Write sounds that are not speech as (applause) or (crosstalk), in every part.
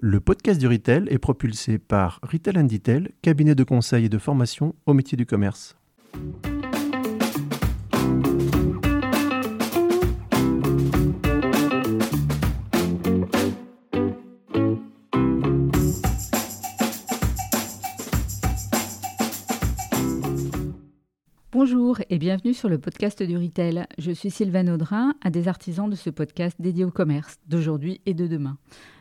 Le podcast du Retail est propulsé par Retail Detail, cabinet de conseil et de formation au métier du commerce. Bonjour et bienvenue sur le podcast du Retail. Je suis Sylvain Audrin, un des artisans de ce podcast dédié au commerce d'aujourd'hui et de demain.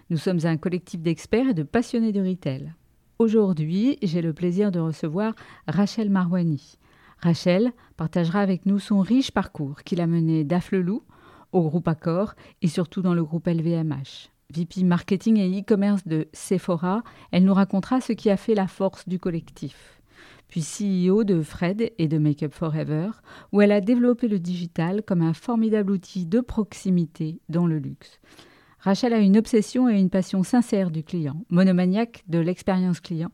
Nous sommes un collectif d'experts et de passionnés du retail. Aujourd'hui, j'ai le plaisir de recevoir Rachel Marwani. Rachel partagera avec nous son riche parcours qu'il a mené d'Afflelou au groupe Accor et surtout dans le groupe LVMH. VP marketing et e-commerce de Sephora, elle nous racontera ce qui a fait la force du collectif puis CEO de Fred et de Make Up Forever, où elle a développé le digital comme un formidable outil de proximité dans le luxe. Rachel a une obsession et une passion sincère du client, monomaniaque de l'expérience client,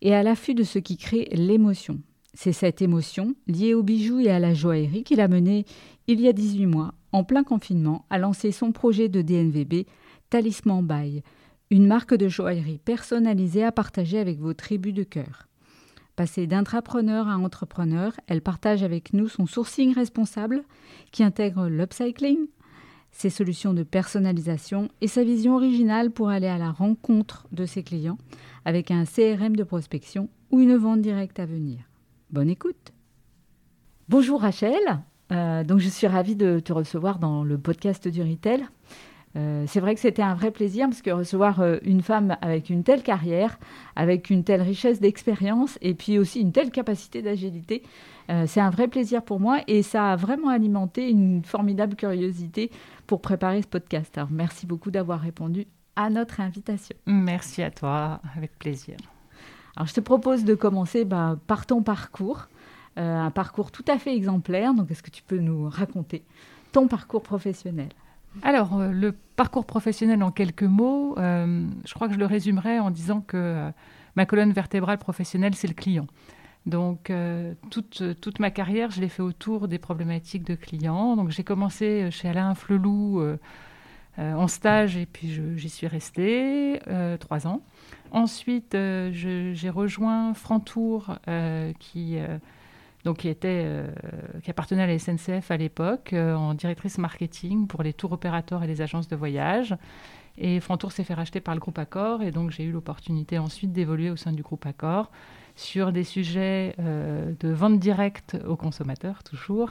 et à l'affût de ce qui crée l'émotion. C'est cette émotion, liée aux bijoux et à la joaillerie, qu'il a mené, il y a 18 mois, en plein confinement, à lancer son projet de DNVB, Talisman By, une marque de joaillerie personnalisée à partager avec vos tribus de cœur. Passée d'intrapreneur à entrepreneur, elle partage avec nous son sourcing responsable qui intègre l'upcycling, ses solutions de personnalisation et sa vision originale pour aller à la rencontre de ses clients avec un CRM de prospection ou une vente directe à venir. Bonne écoute. Bonjour Rachel, euh, donc je suis ravie de te recevoir dans le podcast du Retail. Euh, c'est vrai que c'était un vrai plaisir parce que recevoir euh, une femme avec une telle carrière, avec une telle richesse d'expérience et puis aussi une telle capacité d'agilité, euh, c'est un vrai plaisir pour moi et ça a vraiment alimenté une formidable curiosité pour préparer ce podcast. Alors merci beaucoup d'avoir répondu à notre invitation. Merci à toi, avec plaisir. Alors je te propose de commencer bah, par ton parcours, un parcours tout à fait exemplaire. Donc est-ce que tu peux nous raconter ton parcours professionnel? Alors, euh, le parcours professionnel en quelques mots, euh, je crois que je le résumerai en disant que euh, ma colonne vertébrale professionnelle, c'est le client. Donc, toute, toute, ma carrière, je l'ai fait autour des problématiques de clients. Donc, j'ai commencé chez Alain Flelou en stage et puis j'y suis restée trois ans. Ensuite, j'ai rejoint Frantour qui donc qui, était, euh, qui appartenait à la SNCF à l'époque, euh, en directrice marketing pour les tours opérateurs et les agences de voyage. Et Frantour s'est fait racheter par le groupe Accor, et donc j'ai eu l'opportunité ensuite d'évoluer au sein du groupe Accor sur des sujets euh, de vente directe aux consommateurs, toujours,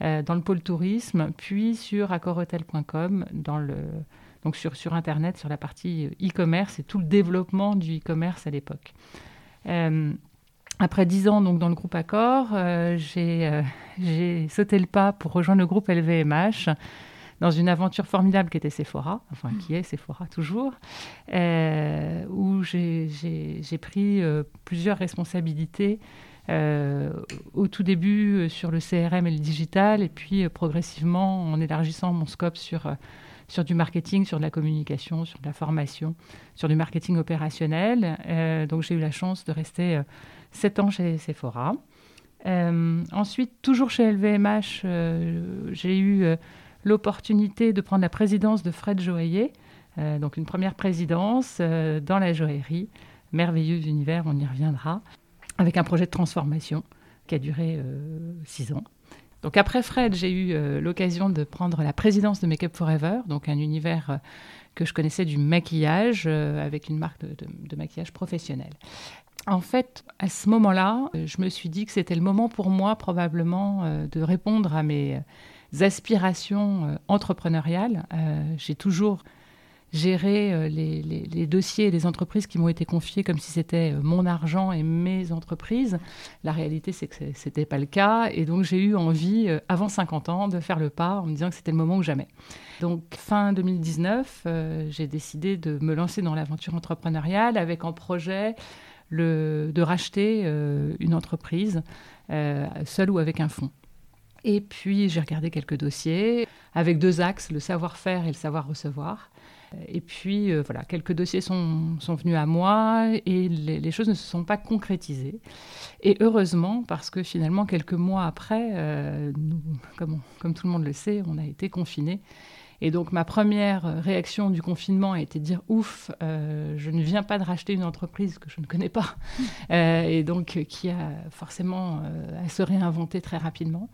dans le pôle tourisme, puis sur accorhotel.com, dans le, donc sur, sur Internet, sur la partie e-commerce et tout le développement du e-commerce à l'époque. Après dix ans donc dans le groupe Accor, euh, euh, j'ai sauté le pas pour rejoindre le groupe LVMH dans une aventure formidable qui était Sephora, enfin qui est Sephora toujours, euh, où j'ai pris plusieurs responsabilités au tout début sur le CRM et le digital, et puis progressivement en élargissant mon scope sur sur du marketing, sur de la communication, sur de la formation, sur du marketing opérationnel. donc j'ai eu la chance de rester 7 ans chez Sephora. Euh, ensuite, toujours chez LVMH, euh, j'ai eu euh, l'opportunité de prendre la présidence de Fred Joaillier, donc une première présidence dans la joaillerie. Merveilleux univers, on y reviendra, avec un projet de transformation qui a duré 6 ans. Donc après Fred, j'ai eu l'occasion de prendre la présidence de Make Up Forever, donc un univers que je connaissais du maquillage avec une marque de maquillage professionnel. En fait, à ce moment-là, je me suis dit que c'était le moment pour moi probablement euh, de répondre à mes aspirations euh, entrepreneuriales. Euh, j'ai toujours géré les, dossiers et les entreprises qui m'ont été confiés comme si c'était mon argent et mes entreprises. La réalité, c'est que ce n'était pas le cas. Et donc, j'ai eu envie, avant 50 ans, de faire le pas en me disant que c'était le moment ou jamais. Donc, fin 2019, j'ai décidé de me lancer dans l'aventure entrepreneuriale avec en projet de racheter euh, une entreprise euh, seule ou avec un fonds. Et puis j'ai regardé quelques dossiers avec deux axes, le savoir-faire et le savoir-recevoir. Et puis euh, voilà, quelques dossiers sont, sont, venus à moi et les, choses ne se sont pas concrétisées. Et heureusement, parce que finalement, quelques mois après, comme, comme, tout le monde le sait, on a été confinés. Et donc ma première réaction du confinement a été de dire ouf, euh, je ne viens pas de racheter une entreprise que je ne connais pas (laughs) euh, et donc qui a forcément à se réinventer très rapidement.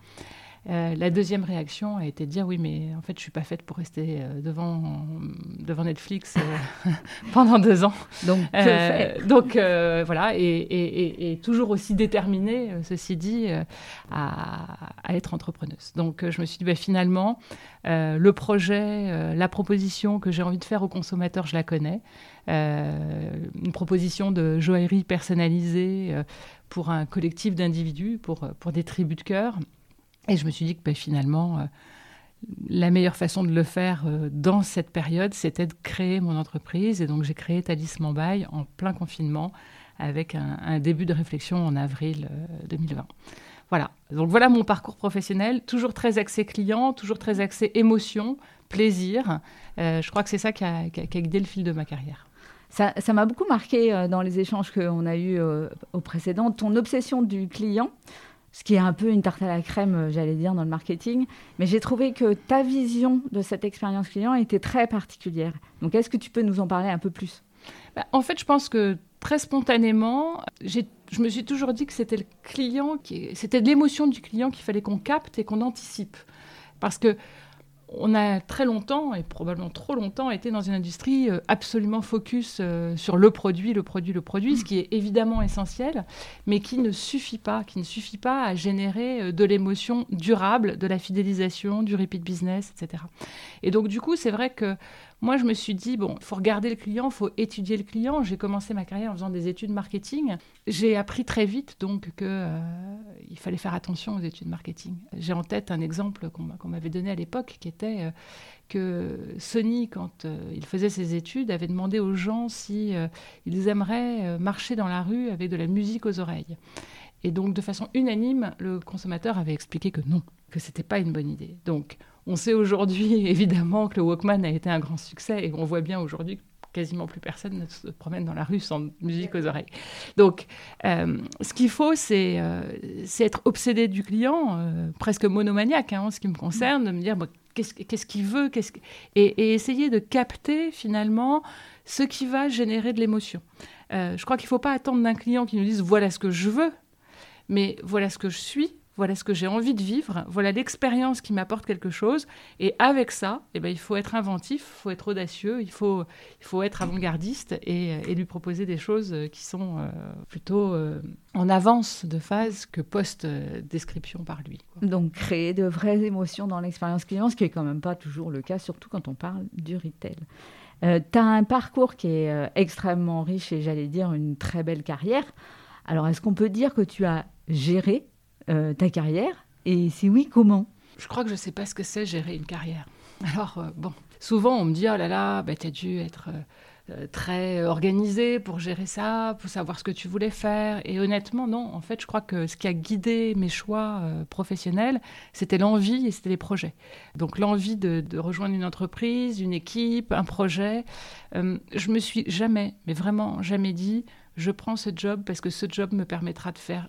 Euh, la deuxième réaction a été de dire oui, mais en fait, je suis pas faite pour rester euh, devant, devant Netflix euh, (laughs) pendant deux ans. Donc, donc voilà, et, toujours aussi déterminée, ceci dit, à, être entrepreneuse. Donc je me suis dit bah, finalement, le projet, la proposition que j'ai envie de faire aux consommateurs, je la connais. une proposition de joaillerie personnalisée pour un collectif d'individus, pour, pour des tribus de cœur. Et je me suis dit que ben, finalement, euh, la meilleure façon de le faire euh, dans cette période, c'était de créer mon entreprise. Et donc j'ai créé Talisman Bail en plein confinement avec un, début de réflexion en avril 2020. Euh, voilà, donc voilà mon parcours professionnel, toujours très axé client, toujours très axé émotion, plaisir. je crois que c'est ça qui a, guidé le fil de ma carrière. Ça m'a beaucoup marqué dans les échanges qu'on a eus au précédent, ton obsession du client ce qui est un peu une tarte à la crème, euh, j'allais dire, dans le marketing. Mais j'ai trouvé que ta vision de cette expérience client était très particulière. Donc, est-ce que tu peux nous en parler un peu plus? Bah, En fait, je pense que très spontanément, je me suis toujours dit que c'était le client, qui, c'était l'émotion du client qu'il fallait qu'on capte et qu'on anticipe. Parce que on a très longtemps, et probablement trop longtemps, été dans une industrie euh, absolument focus euh, sur le produit, le produit, le produit, ce qui est évidemment essentiel, mais qui ne suffit pas, qui ne suffit pas à générer euh, de l'émotion durable, de la fidélisation, du repeat business, etc. Et donc du coup, c'est vrai que moi, je me suis dit, bon, il faut regarder le client, il faut étudier le client. J'ai commencé ma carrière en faisant des études marketing. J'ai appris très vite, donc, qu'il euh, fallait faire attention aux études marketing. J'ai en tête un exemple qu'on m'avait donné à l'époque, qui était euh, que Sony, quand euh, il faisait ses études, avait demandé aux gens si ils aimeraient marcher dans la rue avec de la musique aux oreilles. Et donc, de façon unanime, le consommateur avait expliqué que non, que c'était pas une bonne idée. Donc, on sait aujourd'hui, (laughs) évidemment, que le Walkman a été un grand succès et on voit bien aujourd'hui quasiment plus personne ne se promène dans la rue sans musique aux oreilles. Donc, euh, ce qu'il faut, euh, c'est être obsédé du client, euh, presque monomaniaque hein, en ce qui me concerne, de me dire qu'est-ce qu'il veut et, essayer de capter finalement ce qui va générer de l'émotion. je crois qu'il ne faut pas attendre d'un client qui nous dise voilà ce que je veux, mais voilà ce que je suis voilà ce que j'ai envie de vivre, voilà l'expérience qui m'apporte quelque chose. Et avec ça, eh ben, il faut être inventif, il faut être audacieux, il faut, il faut être avant-gardiste et, lui proposer des choses qui sont euh, plutôt euh, en avance de phase que post-description par lui. Donc créer de vraies émotions dans l'expérience client, ce qui n'est quand même pas toujours le cas, surtout quand on parle du retail. Euh, tu as un parcours qui est extrêmement riche et j'allais dire une très belle carrière. Alors est-ce qu'on peut dire que tu as géré euh, ta carrière Et si oui, comment? Je crois que je ne sais pas ce que c'est gérer une carrière. Alors, euh, bon, souvent on me dit, oh là là, bah, tu as dû être euh, très organisé pour gérer ça, pour savoir ce que tu voulais faire. Et honnêtement, non. En fait, je crois que ce qui a guidé mes choix professionnels, c'était l'envie et c'était les projets. Donc l'envie de, de, rejoindre une entreprise, une équipe, un projet. je me suis jamais, mais vraiment jamais dit, je prends ce job parce que ce job me permettra de faire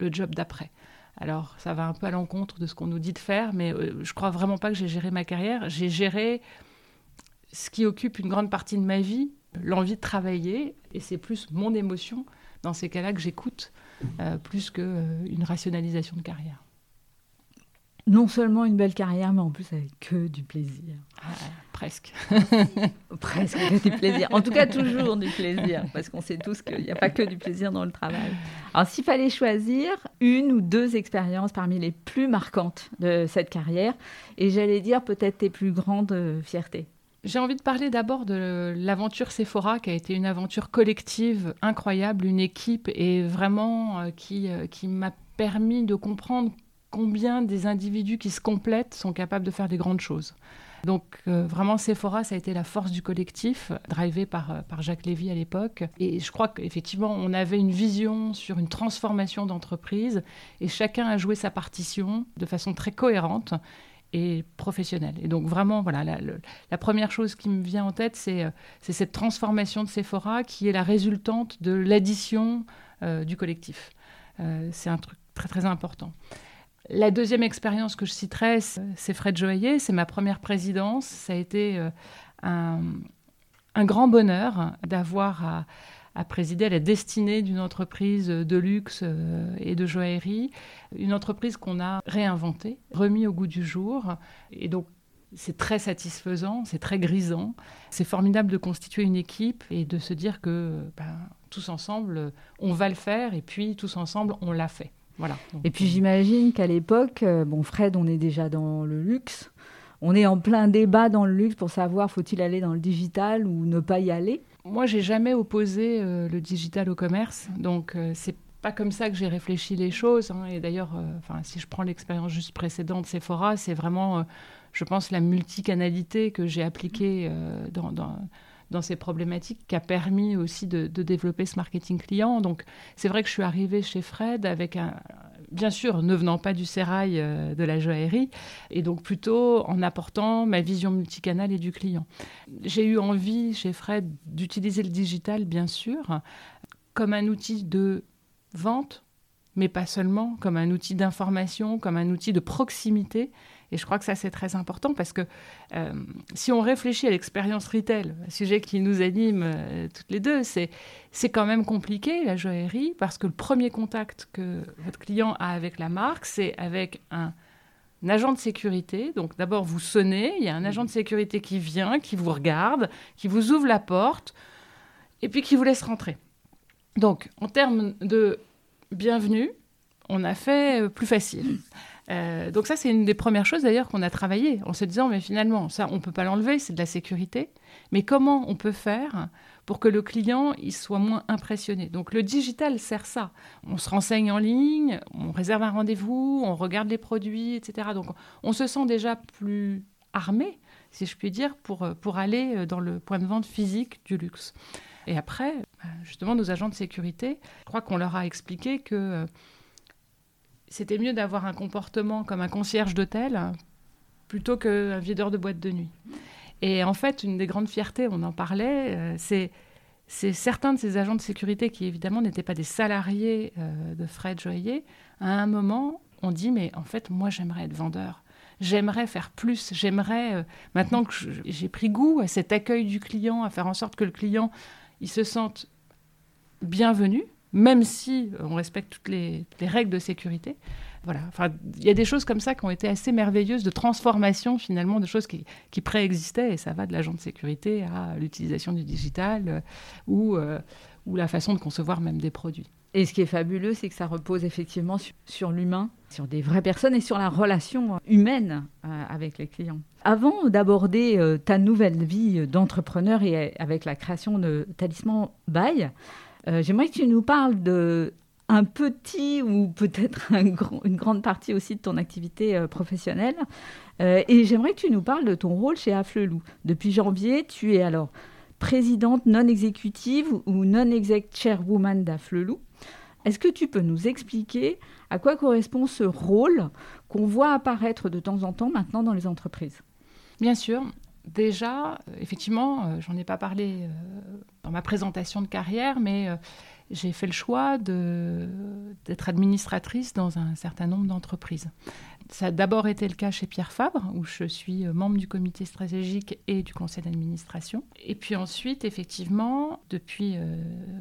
le job d'après. Alors, ça va un peu à l'encontre de ce qu'on nous dit de faire, mais euh, je crois vraiment pas que j'ai géré ma carrière. J'ai géré ce qui occupe une grande partie de ma vie, l'envie de travailler, et c'est plus mon émotion dans ces cas-là que j'écoute, euh, plus qu'une euh, rationalisation de carrière non seulement une belle carrière, mais en plus avec que du plaisir. Ah, presque. (laughs) presque que du plaisir. En tout cas, toujours du plaisir, parce qu'on sait tous qu'il n'y a pas que du plaisir dans le travail. Alors, s'il fallait choisir une ou deux expériences parmi les plus marquantes de cette carrière, et j'allais dire peut-être tes plus grandes euh, fiertés. J'ai envie de parler d'abord de l'aventure Sephora, qui a été une aventure collective incroyable, une équipe, et vraiment euh, qui, euh, qui m'a permis de comprendre combien des individus qui se complètent sont capables de faire des grandes choses. Donc euh, vraiment, Sephora, ça a été la force du collectif, drivé par, euh, par Jacques Lévy à l'époque. Et je crois qu'effectivement, on avait une vision sur une transformation d'entreprise et chacun a joué sa partition de façon très cohérente et professionnelle. Et donc vraiment, voilà, la, première chose qui me vient en tête, c'est euh, cette transformation de Sephora qui est la résultante de l'addition du collectif. c'est un truc très très important. La deuxième expérience que je citerai, c'est Fred Joaillier, c'est ma première présidence. Ça a été euh, un, grand bonheur d'avoir à, à, présider la destinée d'une entreprise de luxe euh, et de joaillerie, une entreprise qu'on a réinventée, remis au goût du jour. Et donc, c'est très satisfaisant, c'est très grisant. C'est formidable de constituer une équipe et de se dire que ben, tous ensemble, on va le faire et puis tous ensemble, on l'a fait et puis j'imagine qu'à l'époque, euh, bon, Fred, on est déjà dans le luxe. On est en plein débat dans le luxe pour savoir faut-il aller dans le digital ou ne pas y aller? Moi, j'ai jamais opposé euh, le digital au commerce, donc euh, c'est pas comme ça que j'ai réfléchi les choses. Hein. Et d'ailleurs, enfin, si je prends l'expérience juste précédente Sephora, c'est vraiment, je pense, la multicanalité que j'ai appliquée dans, dans ces problématiques qui a permis aussi de, développer ce marketing client. Donc c'est vrai que je suis arrivée chez Fred avec un, bien sûr, ne venant pas du sérail euh, de la joaillerie, et donc plutôt en apportant ma vision multicanale et du client. J'ai eu envie chez Fred d'utiliser le digital, bien sûr, comme un outil de vente, mais pas seulement, comme un outil d'information, comme un outil de proximité et je crois que ça, c'est très important parce que euh, si on réfléchit à l'expérience retail, un sujet qui nous anime euh, toutes les deux, c'est, c'est quand même compliqué, la joaillerie, parce que le premier contact que votre client a avec la marque, c'est avec un, agent de sécurité. Donc d'abord, vous sonnez, il y a un agent de sécurité qui vient, qui vous regarde, qui vous ouvre la porte, et puis qui vous laisse rentrer. Donc, en termes de bienvenue, on a fait euh, plus facile. Euh, donc ça, c'est une des premières choses d'ailleurs qu'on a travaillé en se disant, mais finalement, ça, on ne peut pas l'enlever, c'est de la sécurité. Mais comment on peut faire pour que le client il soit moins impressionné? Donc le digital sert ça. On se renseigne en ligne, on réserve un rendez-vous, on regarde les produits, etc. Donc on se sent déjà plus armé, si je puis dire, pour, pour aller dans le point de vente physique du luxe. Et après, bah, justement, nos agents de sécurité, je crois qu'on leur a expliqué que c'était mieux d'avoir un comportement comme un concierge d'hôtel plutôt qu'un videur de boîte de nuit. Et en fait, une des grandes fiertés, on en parlait, euh, c'est certains de ces agents de sécurité qui évidemment n'étaient pas des salariés euh, de Fred Joyer, à un moment, on dit mais en fait moi j'aimerais être vendeur, j'aimerais faire plus, j'aimerais euh, maintenant que j'ai pris goût à cet accueil du client, à faire en sorte que le client il se sente bienvenu, même si on respecte toutes les, règles de sécurité. Voilà. Enfin, il y a des choses comme ça qui ont été assez merveilleuses de transformation finalement de choses qui, préexistaient et ça va de l'agent de sécurité à l'utilisation du digital euh, ou, euh, ou la façon de concevoir même des produits. Et ce qui est fabuleux, c'est que ça repose effectivement sur, l'humain, sur des vraies personnes et sur la relation humaine euh, avec les clients. Avant d'aborder ta nouvelle vie d'entrepreneur et avec la création de Talisman Bail, euh, j'aimerais que tu nous parles de un petit ou peut-être un une grande partie aussi de ton activité euh, professionnelle. Euh, et j'aimerais que tu nous parles de ton rôle chez Afflelou. Depuis janvier, tu es alors présidente non exécutive ou non-exec chairwoman d'Afflelou. Est-ce que tu peux nous expliquer à quoi correspond ce rôle qu'on voit apparaître de temps en temps maintenant dans les entreprises? Bien sûr. Déjà, effectivement, j'en ai pas parlé dans ma présentation de carrière, mais euh, j'ai fait le choix d'être administratrice dans un certain nombre d'entreprises. Ça a d'abord été le cas chez Pierre Fabre, où je suis euh, membre du comité stratégique et du conseil d'administration. Et puis ensuite, effectivement, depuis euh,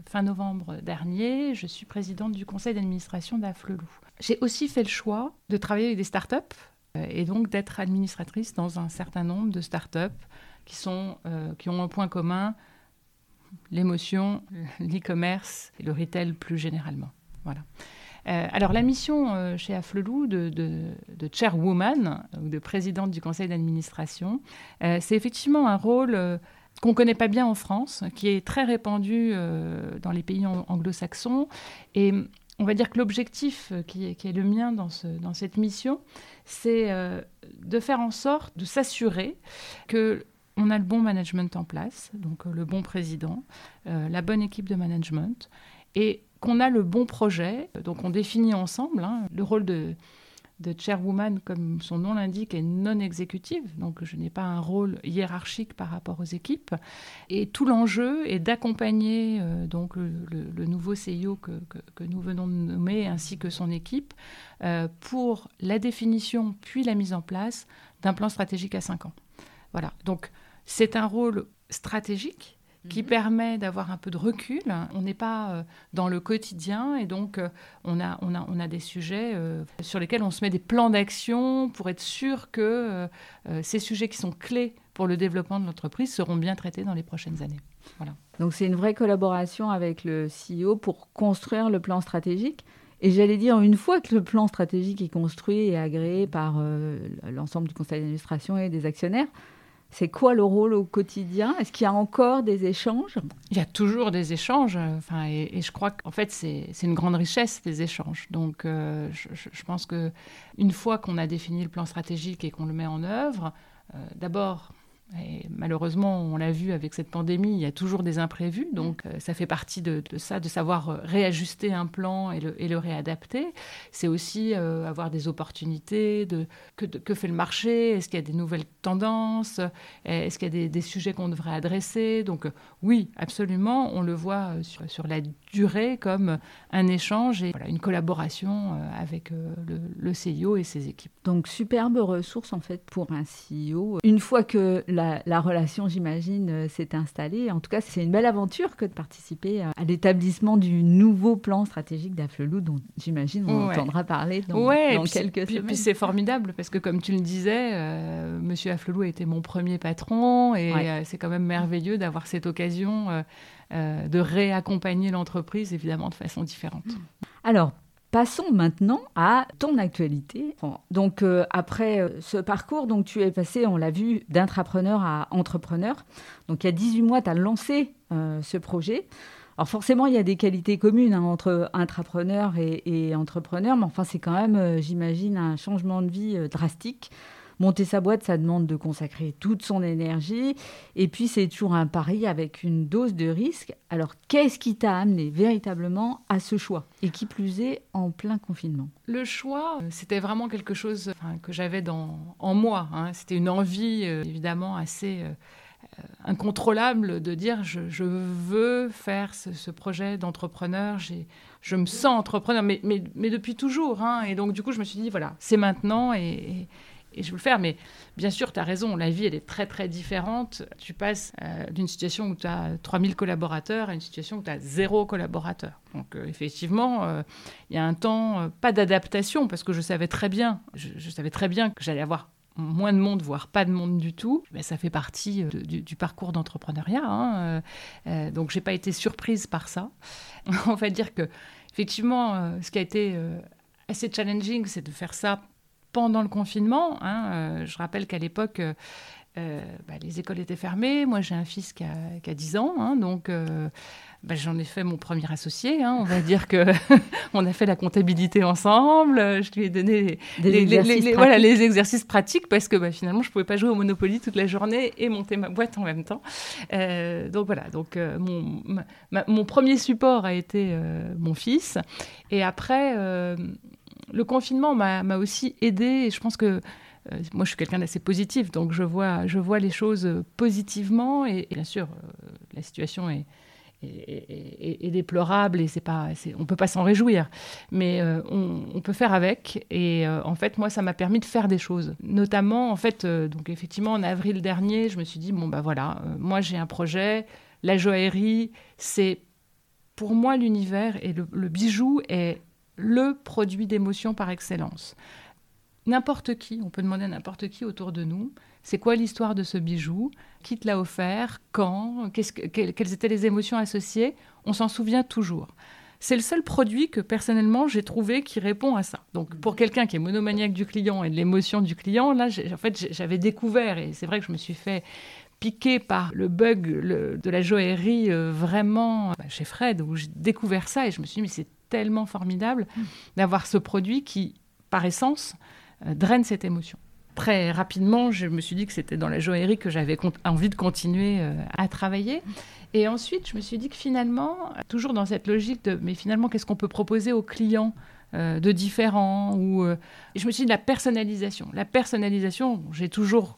fin novembre dernier, je suis présidente du conseil d'administration d'Afflelou. J'ai aussi fait le choix de travailler avec des startups et donc d'être administratrice dans un certain nombre de startups qui, sont, qui ont un point commun, l'émotion, (laughs) l'e-commerce et le retail plus généralement. Voilà. Euh, alors la mission euh, chez Afflelou de, chairwoman ou de présidente du conseil d'administration, euh, c'est effectivement un rôle qu'on ne connaît pas bien en France, qui est très répandu dans les pays anglo-saxons. Et on va dire que l'objectif qui, est le mien dans, ce, dans cette mission, c'est de faire en sorte de s'assurer que on a le bon management en place, donc euh, le bon président, euh, la bonne équipe de management, et qu'on a le bon projet. Donc on définit ensemble hein, le rôle de, de chairwoman, comme son nom l'indique, est non exécutive, donc je n'ai pas un rôle hiérarchique par rapport aux équipes. Et tout l'enjeu est d'accompagner euh, donc le, nouveau CIO que, que, nous venons de nommer, ainsi que son équipe, euh, pour la définition puis la mise en place d'un plan stratégique à 5 ans. Voilà, donc c'est un rôle stratégique qui mhm. permet d'avoir un peu de recul. On n'est pas euh, dans le quotidien et donc euh, on, a, on, a, on a des sujets euh, sur lesquels on se met des plans d'action pour être sûr que ces sujets qui sont clés pour le développement de l'entreprise seront bien traités dans les prochaines années. Voilà. Donc c'est une vraie collaboration avec le CEO pour construire le plan stratégique. Et j'allais dire, une fois que le plan stratégique est construit et agréé par l'ensemble du conseil d'administration et des actionnaires, c'est quoi le rôle au quotidien? Est-ce qu'il y a encore des échanges? Il y a toujours des échanges. Enfin, et, je crois qu'en fait, c'est une grande richesse, des échanges. Donc, euh, je, pense qu'une fois qu'on a défini le plan stratégique et qu'on le met en œuvre, euh, d'abord, et malheureusement, on l'a vu avec cette pandémie, il y a toujours des imprévus. Donc, euh, ça fait partie de, ça, de savoir euh, réajuster un plan et le, réadapter. C'est aussi euh, avoir des opportunités. De, que, fait le marché Est-ce qu'il y a des nouvelles tendances? Est-ce qu'il y a des, sujets qu'on devrait adresser? Donc, oui, absolument, on le voit sur, sur, la durée comme un échange et une collaboration avec le, le CIO et ses équipes. Donc, superbe ressource en fait pour un CEO. Une fois que la, relation, j'imagine, euh, s'est installée. En tout cas, c'est une belle aventure que de participer à l'établissement du nouveau plan stratégique d'Afflelou, dont j'imagine on entendra parler dans, quelques puis, semaines. Puis c'est formidable parce que, comme tu le disais, euh, Monsieur Afflelou a été mon premier patron et euh, c'est quand même merveilleux d'avoir cette occasion de réaccompagner l'entreprise, évidemment, de façon différente. Alors, Passons maintenant à ton actualité. Donc euh, après euh, ce parcours, donc tu es passé, on l'a vu, d'intrapreneur à entrepreneur. Donc il y a 18 mois, tu as lancé euh, ce projet. Alors forcément, il y a des qualités communes hein, entre intrapreneur et, et, entrepreneur, mais enfin c'est quand même, j'imagine, un changement de vie drastique. Monter sa boîte, ça demande de consacrer toute son énergie. Et puis, c'est toujours un pari avec une dose de risque. Alors, qu'est-ce qui t'a amené véritablement à ce choix? Et qui plus est, en plein confinement? Le choix, euh, c'était vraiment quelque chose que j'avais en moi. Hein. C'était une envie, euh, évidemment, assez... Euh, incontrôlable de dire je, veux faire ce, projet d'entrepreneur, je me sens entrepreneur, mais, mais, depuis toujours. Hein. et donc du coup, je me suis dit, voilà, c'est maintenant et, et je veux le faire. Mais bien sûr, tu as raison, la vie, elle est très, très différente. Tu passes euh, d'une situation où tu as 3000 collaborateurs à une situation où tu as zéro collaborateur. Donc, euh, effectivement, euh, il y a un temps, pas d'adaptation, parce que je savais très bien, je, savais très bien que j'allais avoir moins de monde, voire pas de monde du tout. Mais ça fait partie du, parcours d'entrepreneuriat. Hein. donc, j'ai pas été surprise par ça. (laughs) On va dire que, effectivement, ce qui a été assez challenging, c'est de faire ça pendant le confinement. Hein, euh, je rappelle qu'à l'époque, euh, euh, bah, les écoles étaient fermées. Moi, j'ai un fils qui a, qui a 10 ans, hein, donc bah, j'en ai fait mon premier associé. Hein. on va (laughs) dire que (laughs) on a fait la comptabilité ensemble. Je lui ai donné les, les, voilà, les exercices pratiques parce que bah, finalement, je pouvais pas jouer au Monopoly toute la journée et monter ma boîte en même temps. donc voilà. Donc mon, mon, premier support a été mon fils, et après le confinement m'a aussi aidé et je pense que euh, moi, je suis quelqu'un d'assez positif, donc je vois, je vois les choses positivement. Et, bien sûr, euh, la situation est, déplorable et c'est pas, on peut pas s'en réjouir, mais euh, on, peut faire avec. Et en fait, moi, ça m'a permis de faire des choses. Notamment, en fait, donc effectivement, en avril dernier, je me suis dit bon bah voilà, moi j'ai un projet, la joaillerie, c'est pour moi l'univers et le bijou est le produit d'émotion par excellence. N'importe qui, on peut demander à n'importe qui autour de nous, c'est quoi l'histoire de ce bijou Qui te l'a offert Quand Quelles étaient les émotions associées On s'en souvient toujours. C'est le seul produit que personnellement j'ai trouvé qui répond à ça. Donc pour quelqu'un qui est monomaniaque du client et de l'émotion du client, là en fait j'avais découvert et c'est vrai que je me suis fait piquer par le bug de la joaillerie euh, vraiment bah, chez Fred où j'ai découvert ça et je me suis dit mais c'est tellement formidable d'avoir ce produit qui, par essence, euh, draine cette émotion. Très rapidement, je me suis dit que c'était dans la joaillerie que j'avais envie de continuer euh, à travailler. Et ensuite, je me suis dit que finalement, toujours dans cette logique de, mais finalement, qu'est-ce qu'on peut proposer aux clients de différent. Ou, je me suis dit la personnalisation. La personnalisation, j'ai toujours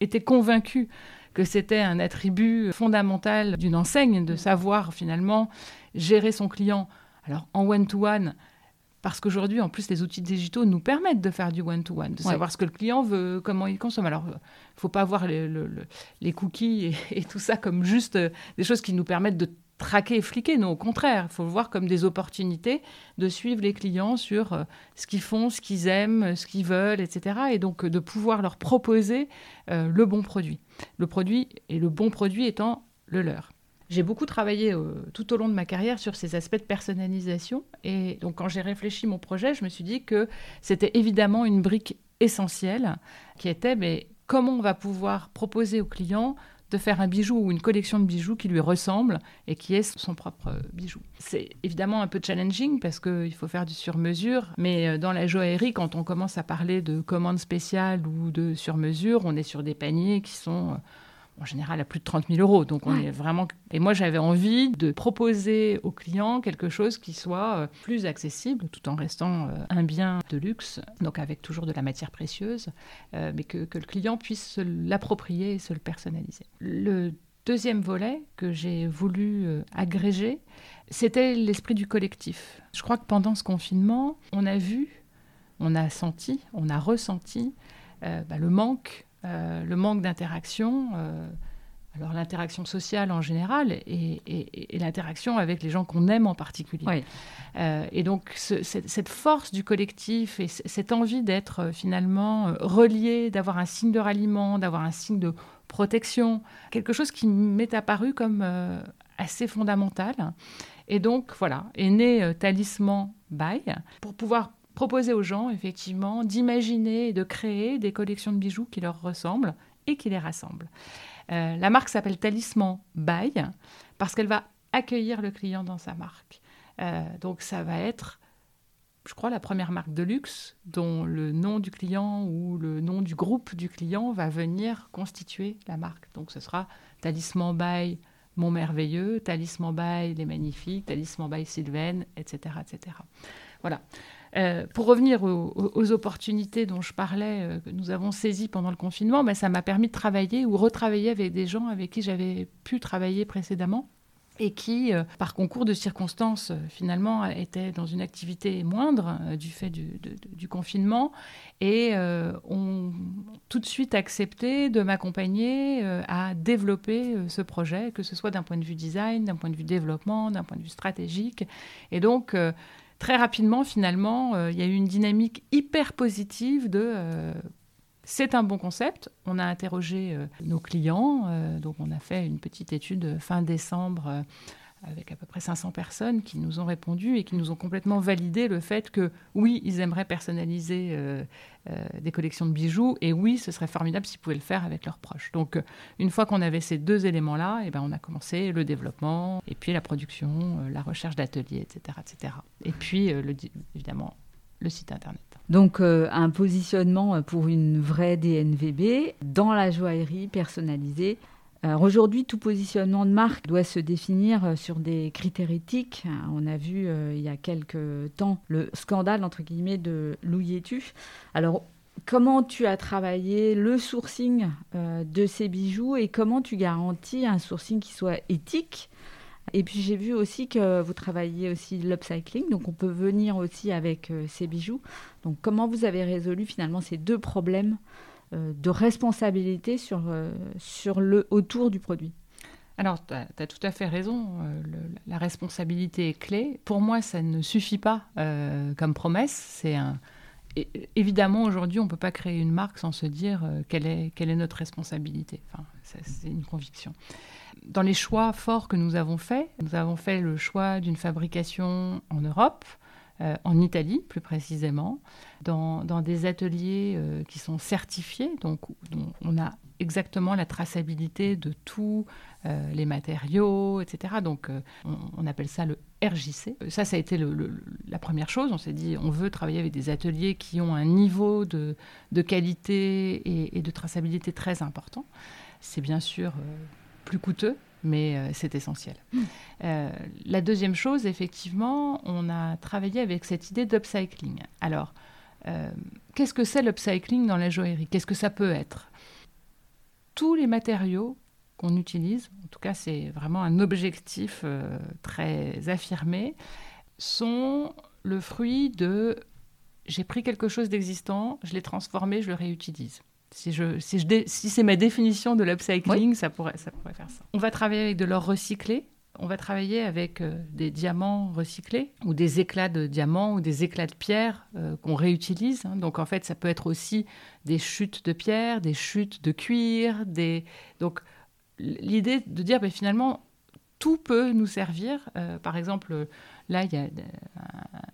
été convaincue que c'était un attribut fondamental d'une enseigne, de savoir finalement gérer son client. Alors en one-to-one, parce qu'aujourd'hui, en plus, les outils digitaux nous permettent de faire du one-to-one, de savoir ce que le client veut, comment il consomme. Alors, il ne faut pas voir les, cookies et, tout ça comme juste euh, des choses qui nous permettent de traquer et fliquer. Non, au contraire, il faut le voir comme des opportunités de suivre les clients sur euh, ce qu'ils font, ce qu'ils aiment, ce qu'ils veulent, etc. Et donc, euh, de pouvoir leur proposer le bon produit. Le produit et le bon produit étant le leur. J'ai beaucoup travaillé euh, tout au long de ma carrière sur ces aspects de personnalisation. Et donc, quand j'ai réfléchi mon projet, je me suis dit que c'était évidemment une brique essentielle qui était mais comment on va pouvoir proposer au client de faire un bijou ou une collection de bijoux qui lui ressemble et qui est son propre bijou. C'est évidemment un peu challenging parce qu'il faut faire du sur-mesure, mais euh, dans la joaillerie, quand on commence à parler de commandes spéciales ou de sur-mesure, on est sur des paniers qui sont euh, en général à plus de 30 000 euros. Donc on est vraiment. Et moi j'avais envie de proposer aux clients quelque chose qui soit euh, plus accessible, tout en restant euh, un bien de luxe, donc avec toujours de la matière précieuse, euh, mais que, que, le client puisse se l'approprier et se le personnaliser. Le deuxième volet que j'ai voulu agréger, c'était l'esprit du collectif. Je crois que pendant ce confinement, on a vu, on a senti, on a ressenti bah, le manque euh, le manque d'interaction, euh, alors l'interaction sociale en général et, l'interaction avec les gens qu'on aime en particulier. Euh, et donc cette, force du collectif et cette envie d'être finalement relié, d'avoir un signe de ralliement, d'avoir un signe de protection, quelque chose qui m'est apparu comme assez fondamental. Et donc voilà, est né Talisman By pour pouvoir proposer aux gens, effectivement, d'imaginer et de créer des collections de bijoux qui leur ressemblent et qui les rassemblent. Euh, la marque s'appelle Talisman By parce qu'elle va accueillir le client dans sa marque. Euh, donc ça va être, je crois, la première marque de luxe dont le nom du client ou le nom du groupe du client va venir constituer la marque. Donc ce sera Talisman By Mon Merveilleux, Talisman By Les Magnifiques, Talisman By Sylvain, etc. etc. Voilà. Euh, pour revenir aux, opportunités dont je parlais, euh, que nous avons saisies pendant le confinement, ben, ça m'a permis de travailler ou retravailler avec des gens avec qui j'avais pu travailler précédemment et qui, euh, par concours de circonstances, finalement, étaient dans une activité moindre du fait du, du confinement et ont tout de suite accepté de m'accompagner à développer ce projet, que ce soit d'un point de vue design, d'un point de vue développement, d'un point de vue stratégique. Et donc, très rapidement, finalement, euh, il y a eu une dynamique hyper positive de euh, c'est un bon concept. On a interrogé euh, nos clients, donc on a fait une petite étude fin décembre avec à peu près 500 personnes qui nous ont répondu et qui nous ont complètement validé le fait que oui, ils aimeraient personnaliser euh, euh, des collections de bijoux et oui, ce serait formidable s'ils pouvaient le faire avec leurs proches. Donc euh, une fois qu'on avait ces deux éléments-là, et eh ben, on a commencé le développement et puis la production, la recherche d'ateliers, etc., etc. Et puis évidemment le site internet. Donc un positionnement pour une vraie DNVB dans la joaillerie personnalisée Aujourd'hui, tout positionnement de marque doit se définir euh, sur des critères éthiques. On a vu euh, il y a quelques temps le scandale entre guillemets de Louis Alors, comment tu as travaillé le sourcing euh, de ces bijoux et comment tu garantis un sourcing qui soit éthique? Et puis j'ai vu aussi que vous travaillez aussi l'upcycling, donc on peut venir aussi avec ces bijoux. Donc comment vous avez résolu finalement ces deux problèmes de responsabilité sur, euh, sur le, autour du produit. Alors, tu as, tout à fait raison. Euh, la responsabilité est clé. Pour moi, ça ne suffit pas comme promesse. C'est un. évidemment, aujourd'hui, on ne peut pas créer une marque sans se dire quelle, est, quelle est notre responsabilité. Enfin, c'est une conviction. Dans les choix forts que nous avons faits, nous avons fait le choix d'une fabrication en Europe, euh, en Italie plus précisément, dans, des ateliers euh, qui sont certifiés, donc on a exactement la traçabilité de tous euh, les matériaux, etc. Donc on, appelle ça le RJC. Ça, ça a été la première chose. On s'est dit, on veut travailler avec des ateliers qui ont un niveau de, qualité et, et, de traçabilité très important. C'est bien sûr plus coûteux mais c'est essentiel. Mmh. la deuxième chose, effectivement, on a travaillé avec cette idée d'upcycling. Alors, qu'est-ce que c'est l'upcycling dans la joaillerie? Qu'est-ce que ça peut être? Tous les matériaux qu'on utilise, en tout cas c'est vraiment un objectif très affirmé, sont le fruit de j'ai pris quelque chose d'existant, je l'ai transformé, je le réutilise. Si, je, si, je si c'est ma définition de l'upcycling, ça, pourrait, ça pourrait faire ça. On va travailler avec de l'or recyclé. On va travailler avec euh, des diamants recyclés ou des éclats de diamants ou des éclats de pierre euh, qu'on réutilise. Hein. Donc en fait, ça peut être aussi des chutes de pierre, des chutes de cuir. Des... Donc l'idée de dire ben, finalement, tout peut nous servir. Euh, par exemple, Là, il y a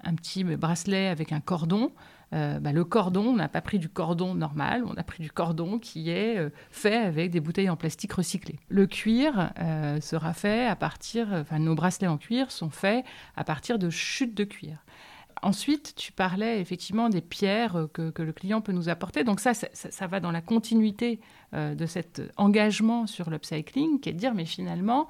un, petit bracelet avec un cordon. Euh, bah, le cordon, on n'a pas pris du cordon normal, on a pris du cordon qui est euh, fait avec des bouteilles en plastique recyclées. Le cuir euh, sera fait à partir, nos bracelets en cuir sont faits à partir de chutes de cuir. Ensuite, tu parlais effectivement des pierres que, le client peut nous apporter. Donc ça, ça, va dans la continuité de cet engagement sur l'upcycling, qui est de dire, mais finalement,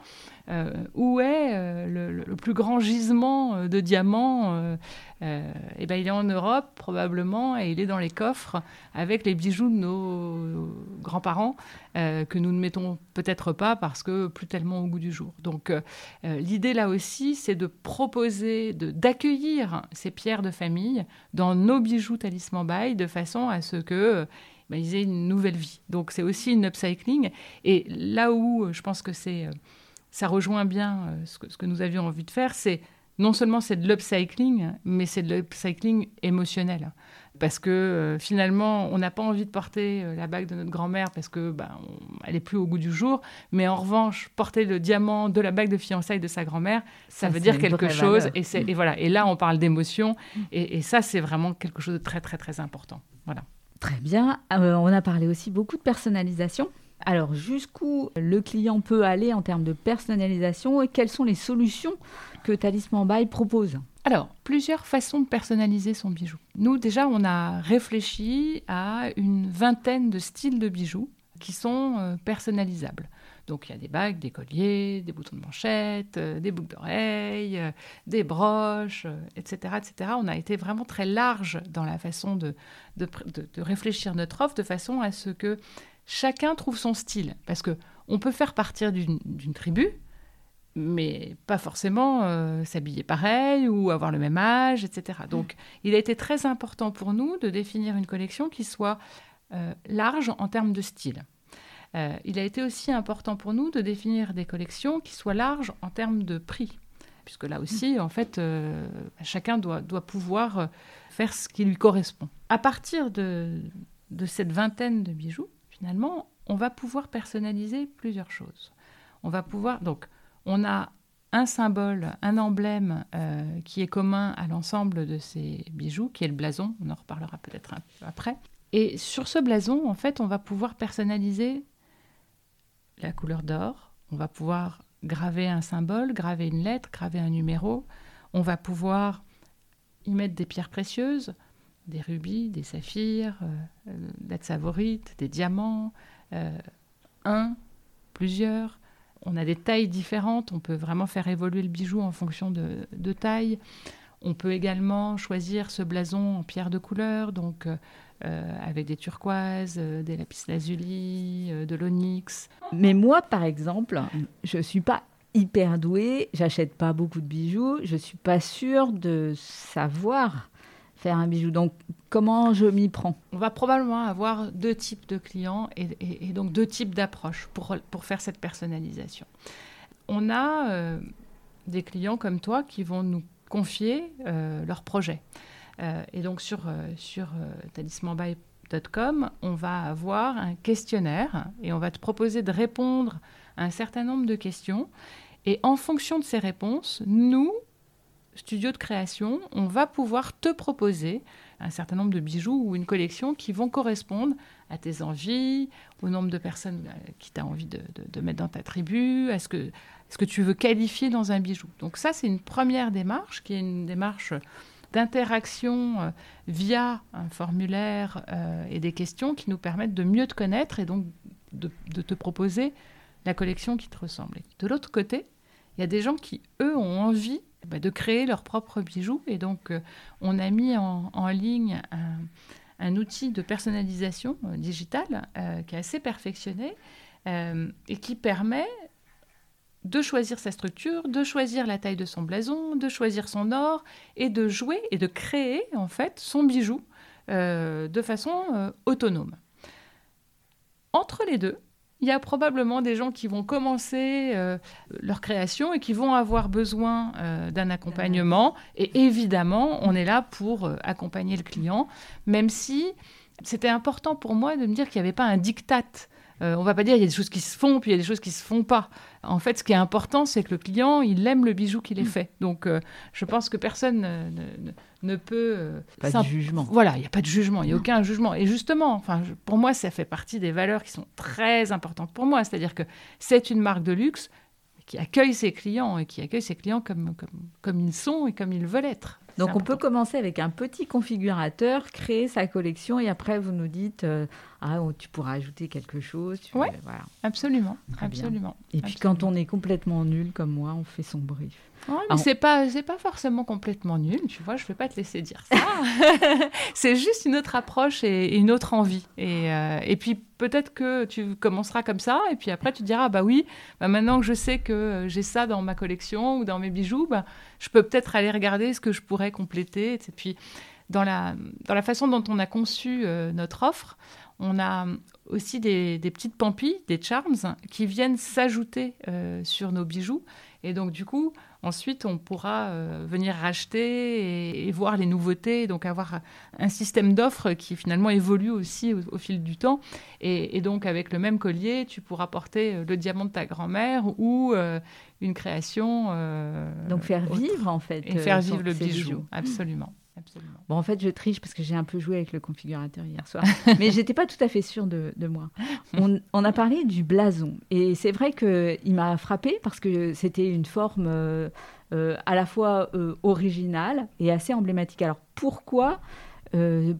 euh, où est euh, le, plus grand gisement euh, de diamants eh ben, Il est en Europe probablement et il est dans les coffres avec les bijoux de nos grands-parents que nous ne mettons peut-être pas parce que plus tellement au goût du jour. Donc l'idée là aussi, c'est de proposer, d'accueillir ces pierres de famille dans nos bijoux talisman bail de façon à ce que ben, ils aient une nouvelle vie. Donc c'est aussi une upcycling. Et là où je pense que c'est ça rejoint bien euh, ce, que, nous avions envie de faire, c'est non seulement c'est de l'upcycling, mais c'est de l'upcycling émotionnel. Parce que euh, finalement, on n'a pas envie de porter euh, la bague de notre grand-mère parce que ben, elle est plus au goût du jour. Mais en revanche, porter le diamant de la bague de fiançailles de sa grand-mère, ça, veut dire quelque chose. Et, et, voilà. Et là, on parle d'émotion. Et, et, ça, c'est vraiment quelque chose de très, très, très important. Voilà. Très bien. on a parlé aussi beaucoup de personnalisation. Alors, jusqu'où le client peut aller en termes de personnalisation et quelles sont les solutions que Talisman By propose? Alors, plusieurs façons de personnaliser son bijou. Nous, déjà, on a réfléchi à une vingtaine de styles de bijoux qui sont euh, personnalisables. Donc, il y a des bagues, des colliers, des boutons de manchette, euh, des boucles d'oreilles, euh, des broches, etc., etc. On a été vraiment très large dans la façon de, de réfléchir notre offre de façon à ce que chacun trouve son style. Parce que on peut faire partir d'une tribu, mais pas forcément euh, s'habiller pareil ou avoir le même âge, etc. Donc, il a été très important pour nous de définir une collection qui soit euh, large en termes de style. Euh, il a été aussi important pour nous de définir des collections qui soient larges en termes de prix, puisque là aussi, en fait, chacun doit, doit, pouvoir faire ce qui lui correspond. À partir de, cette vingtaine de bijoux, finalement, on va pouvoir personnaliser plusieurs choses. On va pouvoir, donc, on a un symbole, un emblème euh, qui est commun à l'ensemble de ces bijoux, qui est le blason. On en reparlera peut-être un peu après. Et sur ce blason, en fait, on va pouvoir personnaliser la couleur d'or. On va pouvoir graver un symbole, graver une lettre, graver un numéro. On va pouvoir y mettre des pierres précieuses des rubis, des saphirs, euh, euh favorite, des diamants, euh, un, plusieurs. On a des tailles différentes, on peut vraiment faire évoluer le bijou en fonction de, taille. On peut également choisir ce blason en pierre de couleur, donc euh, avec des turquoises, des lapis lazuli, de l'onyx. Mais moi, par exemple, je ne suis pas hyper douée, j'achète pas beaucoup de bijoux, je suis pas sûre de savoir faire un bijou. Donc, comment je m'y prends? On va probablement avoir deux types de clients et, donc deux types d'approches pour, pour faire cette personnalisation. On a euh, des clients comme toi qui vont nous confier euh, leurs projets. Euh, et donc, sur, sur talismanby.com, on va avoir un questionnaire et on va te proposer de répondre à un certain nombre de questions. Et en fonction de ces réponses, nous, studio de création, on va pouvoir te proposer un certain nombre de bijoux ou une collection qui vont correspondre à tes envies, au nombre de personnes euh, qui tu as envie de, mettre dans ta tribu, à ce que, ce que tu veux qualifier dans un bijou. Donc ça, c'est une première démarche qui est une démarche d'interaction euh, via un formulaire euh, et des questions qui nous permettent de mieux te connaître et donc de, te proposer la collection qui te ressemble. de l'autre côté, il y a des gens qui, eux, ont envie bah, de créer leurs propres bijoux. Et donc, euh, on a mis en, ligne un, outil de personnalisation digitale qui est assez perfectionné et qui permet de choisir sa structure, de choisir la taille de son blason, de choisir son or et de jouer et de créer en fait son bijou de façon autonome. Entre les deux, il y a probablement des gens qui vont commencer euh, leur création et qui vont avoir besoin euh, d'un accompagnement. Et évidemment, on est là pour euh, accompagner le client, même si c'était important pour moi de me dire qu'il n'y avait pas un diktat euh, on va pas dire il y a des choses qui se font puis il y a des choses qui se font pas. En fait, ce qui est important, c'est que le client, il aime le bijou qu'il est mm. fait. Donc, euh, je pense que personne ne, peut. Euh, pas de jugement. Voilà, il n'y a pas de jugement, il n'y a aucun jugement. Et justement, enfin, pour moi, ça fait partie des valeurs qui sont très importantes pour moi. C'est-à-dire que c'est une marque de luxe qui accueille ses clients et qui accueille ses clients comme, comme, comme ils sont et comme ils veulent être. Donc on peut commencer avec un petit configurateur, créer sa collection et après vous nous dites euh, ah oh, tu pourras ajouter quelque chose. Oui, voilà. absolument, absolument. Et puis quand on est complètement nul comme moi, on fait son brief. Ouais, mais c'est pas c'est pas forcément complètement nul, tu vois. Je vais pas te laisser dire ça. (laughs) c'est juste une autre approche et, une autre envie. Et, euh, et puis peut-être que tu commenceras comme ça et puis après tu te diras bah oui, bah maintenant que je sais que euh, j'ai ça dans ma collection ou dans mes bijoux, bah, je peux peut-être aller regarder ce que je pourrais compléter. Et puis dans la dans la façon dont on a conçu euh, notre offre, on a aussi des, des, petites pampilles, des charms qui viennent s'ajouter sur nos bijoux. Et donc du coup, Ensuite, on pourra euh, venir racheter et, voir les nouveautés, donc avoir un système d'offres qui finalement évolue aussi au, fil du temps. Et, donc, avec le même collier, tu pourras porter euh, le diamant de ta grand-mère ou euh, une création. donc, faire vivre en fait. Et faire vivre le bijou, absolument. Bon, en fait, je triche parce que j'ai un peu joué avec le configurateur hier soir. (laughs) Mais j'étais pas tout à fait sûre de, moi. On, a parlé du blason. Et c'est vrai qu'il m'a frappé parce que c'était une forme euh, euh, à la fois euh, originale et assez emblématique. Alors, pourquoi,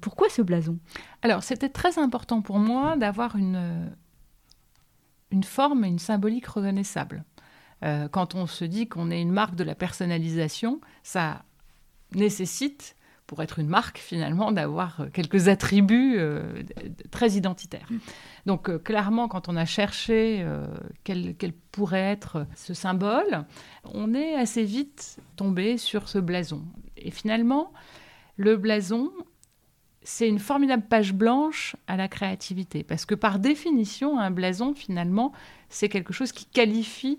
pourquoi ce blason? Alors, c'était très important pour moi d'avoir une, une forme et une symbolique reconnaissable. quand on se dit qu'on est une marque de la personnalisation, ça nécessite pour être une marque finalement, d'avoir euh, quelques attributs euh, très identitaires. Mm. Donc euh, clairement, quand on a cherché quel, pourrait être ce symbole, on est assez vite tombé sur ce blason. Et finalement, le blason, c'est une formidable page blanche à la créativité, parce que par définition, un blason, finalement, c'est quelque chose qui qualifie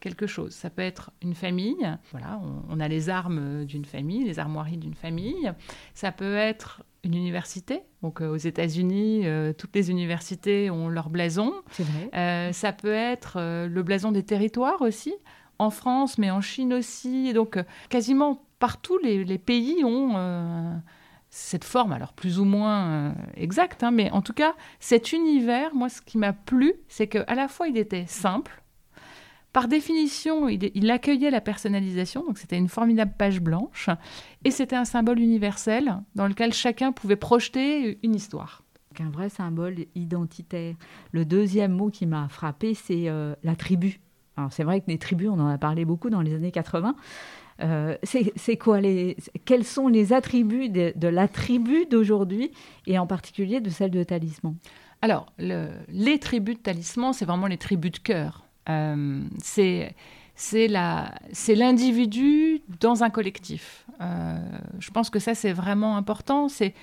quelque chose. Ça peut être une famille, voilà, on, a les armes d'une famille, les armoiries d'une famille. Ça peut être une université. Donc euh, aux États-Unis, euh, toutes les universités ont leur blason. Vrai. Euh, ça peut être le blason des territoires aussi, en France, mais en Chine aussi. Et donc quasiment partout, les, pays ont cette forme, alors plus ou moins exacte, hein, mais en tout cas, cet univers, moi, ce qui m'a plu, c'est qu'à la fois, il était simple, par définition, il, accueillait la personnalisation, donc c'était une formidable page blanche, et c'était un symbole universel dans lequel chacun pouvait projeter une histoire. Un vrai symbole identitaire. Le deuxième mot qui m'a frappé, c'est euh, la tribu. Alors c'est vrai que les tribus, on en a parlé beaucoup dans les années 80. Euh, c'est quoi les, quels sont les attributs de, de la tribu d'aujourd'hui et en particulier de celle de Talisman? Alors, le, les tribus de Talisman, c'est vraiment les tribus de cœur. Euh, c'est c'est l'individu dans un collectif. Euh, je pense que ça, c'est vraiment important. C'est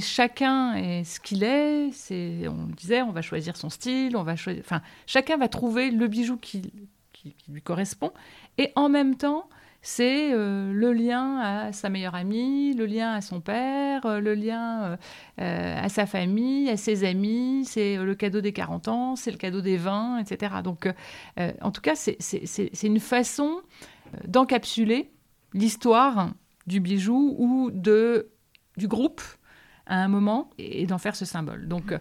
chacun est ce qu'il est. C'est On disait, on va choisir son style, on va choisir, enfin, chacun va trouver le bijou qui, qui lui correspond. Et en même temps, c'est euh, le lien à sa meilleure amie, le lien à son père, euh, le lien euh, à sa famille, à ses amis, c'est le cadeau des 40 ans, c'est le cadeau des 20, etc. Donc, en tout cas, c'est une façon d'encapsuler l'histoire du bijou ou du groupe à un moment et, d'en faire ce symbole. Donc, euh,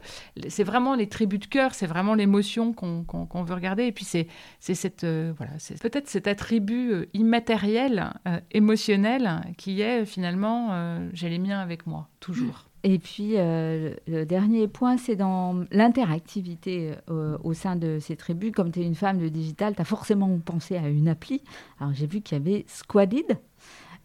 c'est vraiment les tribus de cœur, c'est vraiment l'émotion qu'on veut regarder. Et puis, c'est cette, euh, voilà, c'est peut-être cet attribut euh, immatériel, émotionnel, qui est finalement, j'ai les miens avec moi, toujours. Et puis, le dernier point, c'est dans l'interactivité au sein de ces tribus. Comme tu es une femme de digital, tu as forcément pensé à une appli. Alors, j'ai vu qu'il y avait Squadid.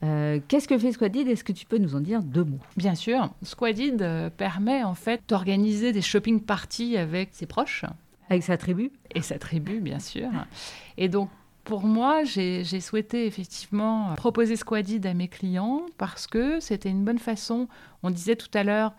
Euh, Qu'est-ce que fait Squadid? Est-ce que tu peux nous en dire deux mots? Bien sûr. Squadid permet en fait d'organiser des shopping parties avec ses proches. Avec sa tribu? Et sa tribu, bien sûr. Et donc, pour moi, j'ai souhaité effectivement proposer Squadid à mes clients parce que c'était une bonne façon. On disait tout à l'heure,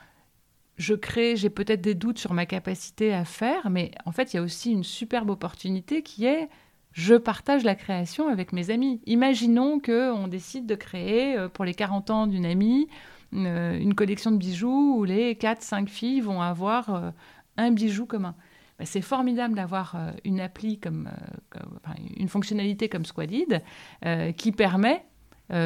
je crée, j'ai peut-être des doutes sur ma capacité à faire, mais en fait, il y a aussi une superbe opportunité qui est je partage la création avec mes amis. Imaginons qu'on décide de créer euh, pour les 40 ans d'une amie euh, une collection de bijoux où les 4-5 filles vont avoir euh, un bijou commun. Bah, c'est formidable d'avoir une appli comme, une fonctionnalité comme Squadid qui permet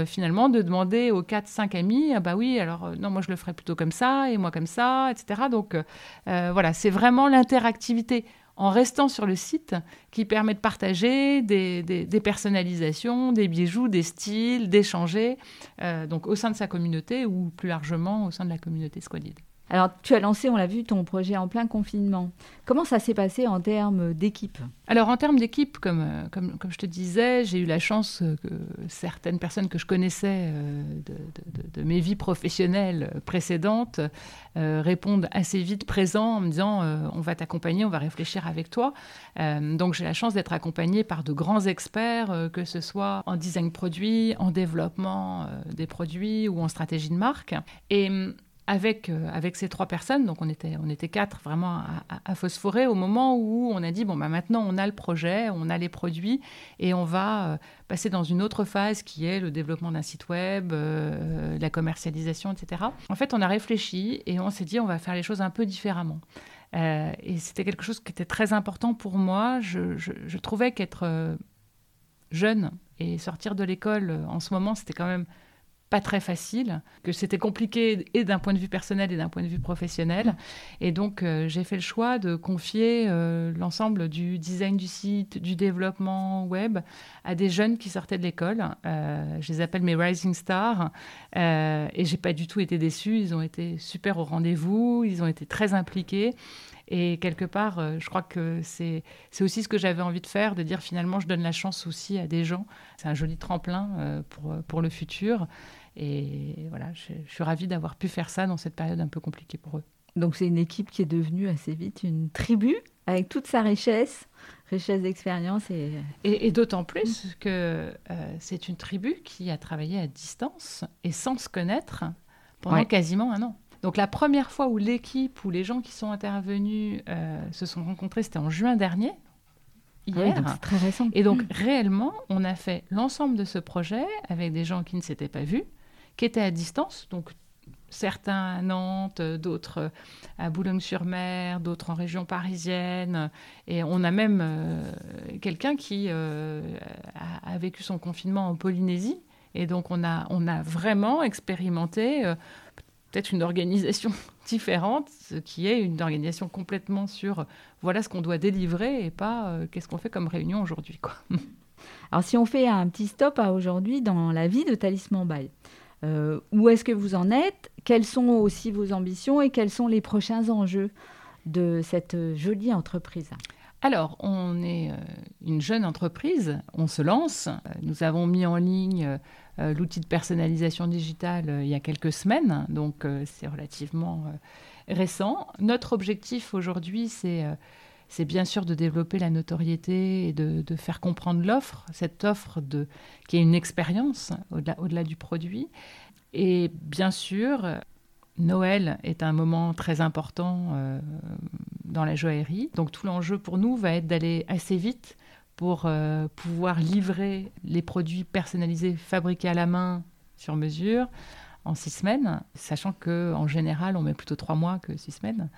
finalement de demander aux 4-5 amis, ah bah oui, alors non, moi je le ferais plutôt comme ça, et moi comme ça, etc. Donc voilà, c'est vraiment l'interactivité en restant sur le site qui permet de partager des, personnalisations, des bijoux, des styles, d'échanger, donc au sein de sa communauté ou plus largement au sein de la communauté Squadid. Alors, tu as lancé, on l'a vu, ton projet en plein confinement. Comment ça s'est passé en termes d'équipe? Alors, en termes d'équipe, comme, euh, comme, comme, je te disais, j'ai eu la chance que certaines personnes que je connaissais euh, de, mes vies professionnelles précédentes euh, répondent assez vite présent en me disant on va t'accompagner, on va réfléchir avec toi. donc, j'ai la chance d'être accompagnée par de grands experts, que ce soit en design produit, en développement des produits ou en stratégie de marque. Et avec, euh, avec ces trois personnes, donc on était, on était quatre vraiment à, phosphorer au moment où on a dit, bon, bah, maintenant on a le projet, on a les produits et on va euh, passer dans une autre phase qui est le développement d'un site web, euh, la commercialisation, etc. En fait, on a réfléchi et on s'est dit, on va faire les choses un peu différemment. et c'était quelque chose qui était très important pour moi. Je trouvais qu'être jeune et sortir de l'école en ce moment, c'était quand même pas très facile, que c'était compliqué et d'un point de vue personnel et d'un point de vue professionnel. Et donc, euh, j'ai fait le choix de confier euh, l'ensemble du design du site, du développement web à des jeunes qui sortaient de l'école. Euh, je les appelle mes rising stars. et j'ai pas du tout été déçue. Ils ont été super au rendez-vous. Ils ont été très impliqués. Et quelque part, je crois que c'est aussi ce que j'avais envie de faire, de dire finalement, je donne la chance aussi à des gens. C'est un joli tremplin pour, pour le futur. Et voilà, je, suis ravie d'avoir pu faire ça dans cette période un peu compliquée pour eux. Donc c'est une équipe qui est devenue assez vite une tribu avec toute sa richesse, richesse d'expérience. Et, et, d'autant plus que euh, c'est une tribu qui a travaillé à distance et sans se connaître pendant quasiment un an. Donc la première fois où l'équipe ou les gens qui sont intervenus euh, se sont rencontrés, c'était en juin dernier. Ah hier. c'est très récent. Et donc réellement, on a fait l'ensemble de ce projet avec des gens qui ne s'étaient pas vus qui étaient à distance, donc certains à Nantes, d'autres à Boulogne-sur-Mer, d'autres en région parisienne. Et on a même euh, quelqu'un qui euh, a, vécu son confinement en Polynésie. Et donc on a, on a vraiment expérimenté euh, peut-être une organisation (laughs) différente, qui est une organisation complètement sur voilà ce qu'on doit délivrer et pas qu'est-ce qu'on fait comme réunion aujourd'hui. (laughs) Alors si on fait un petit stop à aujourd'hui dans la vie de Talisman Bail, euh, où est-ce que vous en êtes Quelles sont aussi vos ambitions et quels sont les prochains enjeux de cette jolie entreprise? Alors, on est euh, une jeune entreprise, on se lance. Nous avons mis en ligne euh, l'outil de personnalisation digitale il y a quelques semaines, donc c'est relativement récent. Notre objectif aujourd'hui, c'est c'est bien sûr de développer la notoriété et de, faire comprendre l'offre, cette offre qui est une expérience au-delà, du produit. Et bien sûr, Noël est un moment très important euh, dans la joaillerie. Donc tout l'enjeu pour nous va être d'aller assez vite pour euh, pouvoir livrer les produits personnalisés fabriqués à la main sur mesure en six semaines, sachant qu'en général, on met plutôt trois mois que six semaines.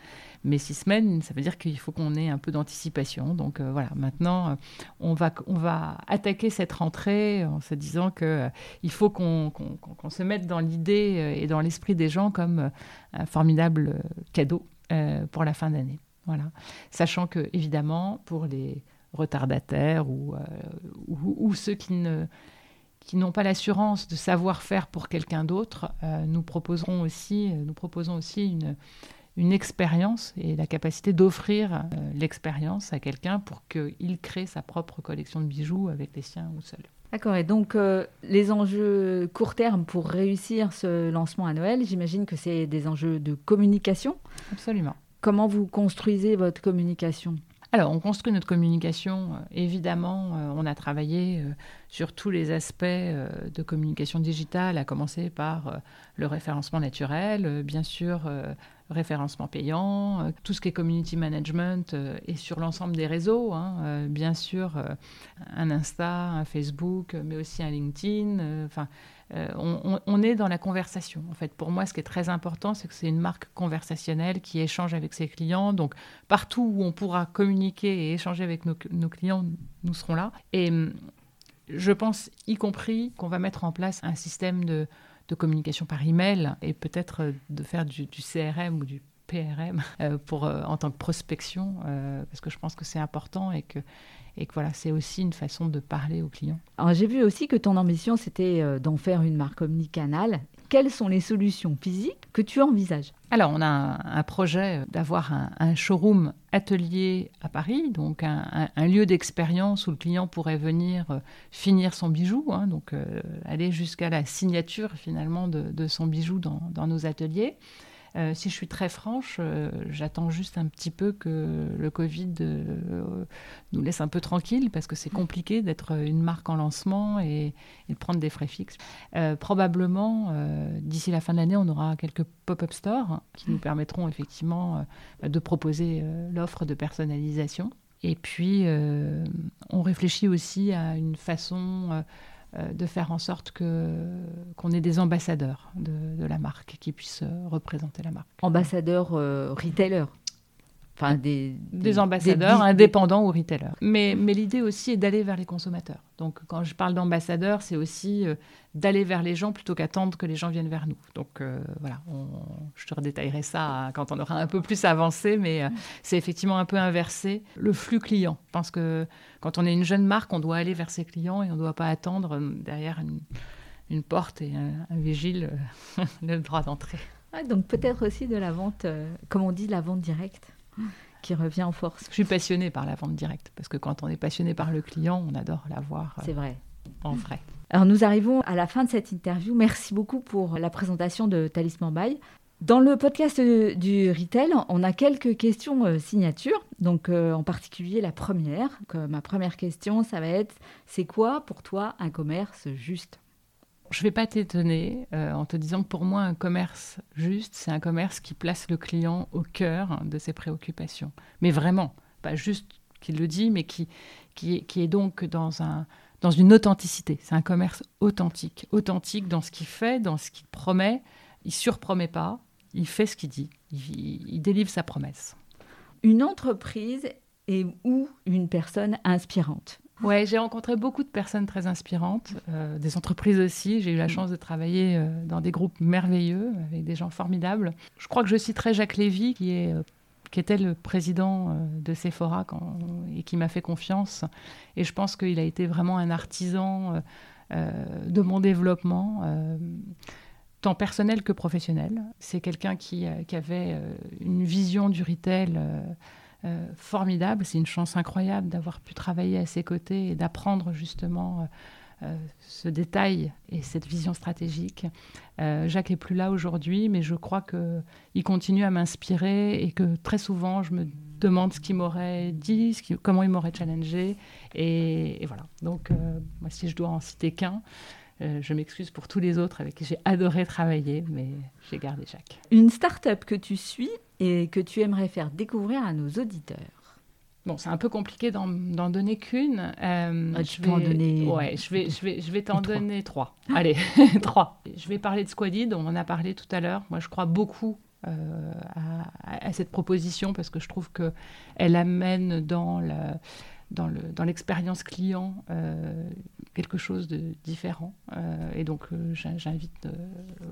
Mais six semaines, ça veut dire qu'il faut qu'on ait un peu d'anticipation. Donc euh, voilà, maintenant, euh, on, va, on va attaquer cette rentrée en se disant qu'il euh, il faut qu'on se mette dans l'idée et dans l'esprit des gens comme un formidable cadeau pour la fin d'année. Voilà. Sachant que, évidemment, pour les retardataires ou, ou ceux qui ne qui n'ont pas l'assurance de savoir faire pour quelqu'un d'autre, nous proposerons aussi, nous proposons aussi une, une expérience et la capacité d'offrir l'expérience à quelqu'un pour qu'il crée sa propre collection de bijoux avec les siens ou seul. D'accord, et donc les enjeux court terme pour réussir ce lancement à Noël, j'imagine que c'est des enjeux de communication Absolument. Comment vous construisez votre communication? Alors, on construit notre communication. Euh, évidemment, euh, on a travaillé euh, sur tous les aspects de communication digitale, à commencer par le référencement naturel, bien sûr, référencement payant, tout ce qui est community management et sur l'ensemble des réseaux, hein, bien sûr, un Insta, un Facebook, mais aussi un LinkedIn. Enfin, euh, on, est dans la conversation. En fait, pour moi, ce qui est très important, c'est que c'est une marque conversationnelle qui échange avec ses clients. Donc, partout où on pourra communiquer et échanger avec nos, clients, nous serons là. Et hum, je pense, y compris, qu'on va mettre en place un système de, communication par email et peut-être euh, de faire du, CRM ou du PRM euh, pour, en tant que prospection, parce que je pense que c'est important et que et que voilà, c'est aussi une façon de parler aux clients. Alors j'ai vu aussi que ton ambition c'était euh, d'en faire une marque omnicanal. Quelles sont les solutions physiques que tu envisages? Alors on a un, projet d'avoir un, showroom atelier à Paris, donc un, lieu d'expérience où le client pourrait venir euh, finir son bijou, hein, donc euh, aller jusqu'à la signature finalement de, son bijou dans, dans nos ateliers. Euh, si je suis très franche, euh, j'attends juste un petit peu que le Covid euh, nous laisse un peu tranquille parce que c'est compliqué d'être une marque en lancement et, de prendre des frais fixes. probablement, d'ici la fin de l'année, on aura quelques pop-up stores qui nous permettront effectivement de proposer l'offre de personnalisation. Et puis, on réfléchit aussi à une façon de faire en sorte qu'on ait des ambassadeurs de, la marque qui puissent euh, représenter la marque. Ambassadeurs euh, retailers Enfin, des, des, ambassadeurs indépendants ou retailers. Mais, mais l'idée aussi est d'aller vers les consommateurs. Donc, quand je parle d'ambassadeurs, c'est aussi d'aller vers les gens plutôt qu'attendre que les gens viennent vers nous. Donc, voilà, je te redétaillerai ça hein, quand on aura un peu plus avancé, mais c'est effectivement un peu inversé. Le flux client. Je pense que quand on est une jeune marque, on doit aller vers ses clients et on ne doit pas attendre euh, derrière une, porte et un, vigile euh, (laughs) le droit d'entrée. donc peut-être aussi de la vente, euh, comme on dit, la vente directe (laughs) qui revient en force. Je suis passionnée par la vente directe parce que quand on est passionné par le client, on adore l'avoir. C'est vrai. En vrai. Alors nous arrivons à la fin de cette interview. Merci beaucoup pour la présentation de Talisman Bay. Dans le podcast du retail, on a quelques questions euh, signatures. Donc, euh, en particulier la première. ma première question, ça va être c'est quoi pour toi un commerce juste? Je ne vais pas t'étonner euh, en te disant que pour moi, un commerce juste, c'est un commerce qui place le client au cœur de ses préoccupations. Mais vraiment, pas juste qu'il le dit, mais qui, qui, est, qui est donc dans un, dans une authenticité. C'est un commerce authentique, authentique dans ce qu'il fait, dans ce qu'il promet. Il surpromet pas, il fait ce qu'il dit, il, délivre sa promesse. Une entreprise est ou une personne inspirante Ouais, j'ai rencontré beaucoup de personnes très inspirantes, euh, des entreprises aussi. J'ai eu la mm. chance de travailler euh, dans des groupes merveilleux avec des gens formidables. Je crois que je citerai Jacques Lévy, qui est euh, qui était le président de Sephora et qui m'a fait confiance. Et je pense qu'il a été vraiment un artisan de mon développement tant personnel que professionnel. C'est quelqu'un qui, avait une vision du retail euh, formidable. C'est une chance incroyable d'avoir pu travailler à ses côtés et d'apprendre justement ce détail et cette vision stratégique. Jacques est plus là aujourd'hui, mais je crois qu'il continue à m'inspirer et que très souvent je me demande ce qu'il m'aurait dit, comment il m'aurait challengé. Et, voilà. Donc, moi, si je dois en citer qu'un, euh, je m'excuse pour tous les autres avec qui j'ai adoré travailler, mais j'ai gardé Jacques. Une start-up que tu suis et que tu aimerais faire découvrir à nos auditeurs Bon, c'est un peu compliqué d'en donner qu'une. Euh, ah, je vais en donner. Ouais, je vais, (laughs) je vais, je vais t'en donner trois. Allez, (laughs) trois. Je vais parler de Squadid, on en a parlé tout à l'heure. Moi, je crois beaucoup euh, à, cette proposition parce que je trouve qu'elle amène dans la dans l'expérience client euh, quelque chose de différent. Euh, et donc, j'invite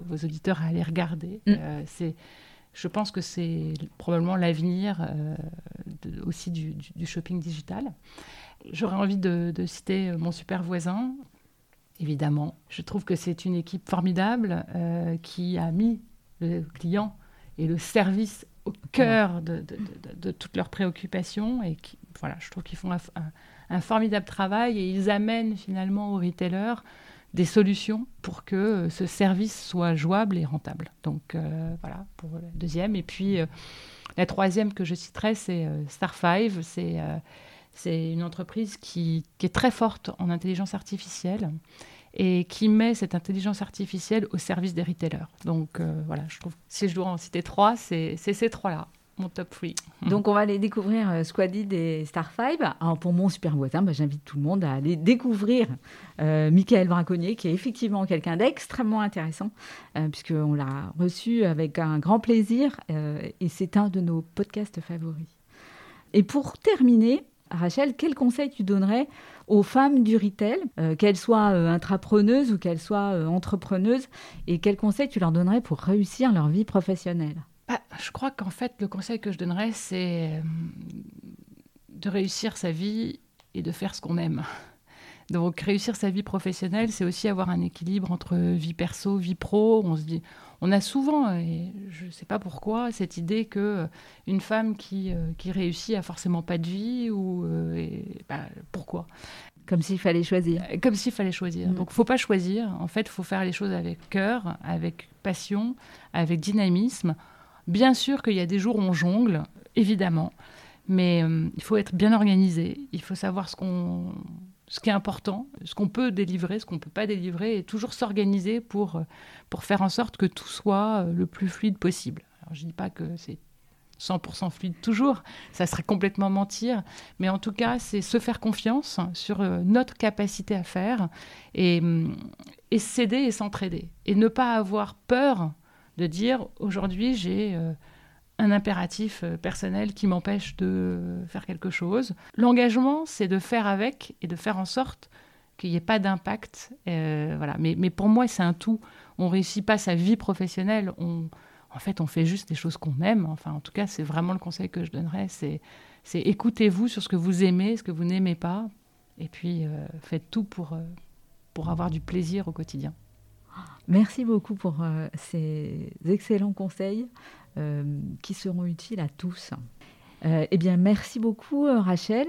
vos auditeurs à aller regarder. Mm. c'est je pense que c'est probablement l'avenir aussi du, shopping digital. J'aurais envie de, citer mon super voisin, évidemment. Je trouve que c'est une équipe formidable qui a mis le client et le service au cœur de, toutes leurs préoccupations. Et qui, voilà, je trouve qu'ils font un, formidable travail et ils amènent finalement aux retailers des solutions pour que euh, ce service soit jouable et rentable. Donc euh, voilà pour la deuxième. Et puis euh, la troisième que je citerai, c'est Star5. C'est c'est une entreprise qui, qui, est très forte en intelligence artificielle et qui met cette intelligence artificielle au service des retailers. Donc euh, voilà, je trouve, si je dois en citer trois, c'est ces trois-là mon top 3. (laughs) Donc on va aller découvrir euh, Squadid et Star 5. Alors pour mon super voisin, bah, j'invite tout le monde à aller découvrir euh, Michael Braconnier, qui est effectivement quelqu'un d'extrêmement intéressant, euh, puisqu'on l'a reçu avec un grand plaisir, et c'est un de nos podcasts favoris. Et pour terminer, Rachel, quel conseil tu donnerais aux femmes du retail, euh, qu'elles soient euh, intrapreneuses ou qu'elles soient euh, entrepreneuses, et quel conseil tu leur donnerais pour réussir leur vie professionnelle? Bah, Je crois qu'en fait, le conseil que je donnerais, c'est de réussir sa vie et de faire ce qu'on aime. Donc réussir sa vie professionnelle, c'est aussi avoir un équilibre entre vie perso, vie pro. On se dit, on a souvent, et je ne sais pas pourquoi, cette idée que euh, une femme qui, euh, qui réussit a forcément pas de vie ou euh, bah, pourquoi? Comme s'il fallait choisir. Comme s'il fallait choisir. Donc, mm. Donc faut pas choisir. En fait, il faut faire les choses avec cœur, avec passion, avec dynamisme. Bien sûr qu'il y a des jours où on jongle, évidemment, mais il faut être bien organisé. Il faut savoir ce ce qui est important, ce qu'on peut délivrer, ce qu'on ne peut pas délivrer, et toujours s'organiser pour, euh, pour faire en sorte que tout soit euh, le plus fluide possible. Alors, je ne dis pas que c'est 100% fluide toujours, ça serait complètement mentir, mais en tout cas, c'est se faire confiance sur euh, notre capacité à faire et, mm, et s'aider et s'entraider. Et ne pas avoir peur de dire aujourd'hui, j'ai un impératif euh, personnel qui m'empêche de faire quelque chose. L'engagement, c'est de faire avec et de faire en sorte qu'il n'y ait pas d'impact. Euh, voilà. Mais, pour moi, c'est un tout. On réussit pas sa vie professionnelle. On, en fait, on fait juste des choses qu'on aime. Enfin, en tout cas, c'est vraiment le conseil que je donnerais. C'est, écoutez-vous sur ce que vous aimez, ce que vous n'aimez pas, et puis euh, faites tout pour, pour avoir du plaisir au quotidien. Merci beaucoup pour ces excellents conseils. Euh, qui seront utiles à tous. Euh, eh bien, merci beaucoup, euh, Rachel,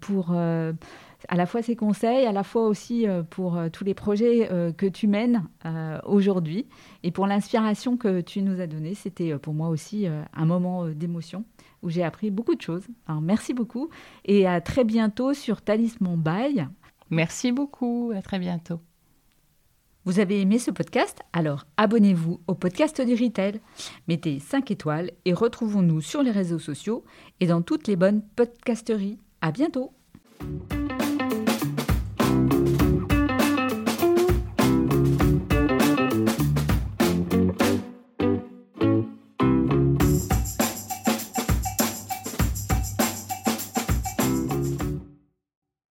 pour à la fois ces conseils, à la fois aussi pour tous les projets que tu mènes aujourd'hui et pour l'inspiration que tu nous as donnée. C'était pour moi aussi un moment d'émotion où j'ai appris beaucoup de choses. Merci beaucoup et à très bientôt sur Talisman Bail. Merci beaucoup, à très bientôt. Vous avez aimé ce podcast? Alors abonnez-vous au podcast du Retail, mettez 5 étoiles et retrouvons-nous sur les réseaux sociaux et dans toutes les bonnes podcasteries. À bientôt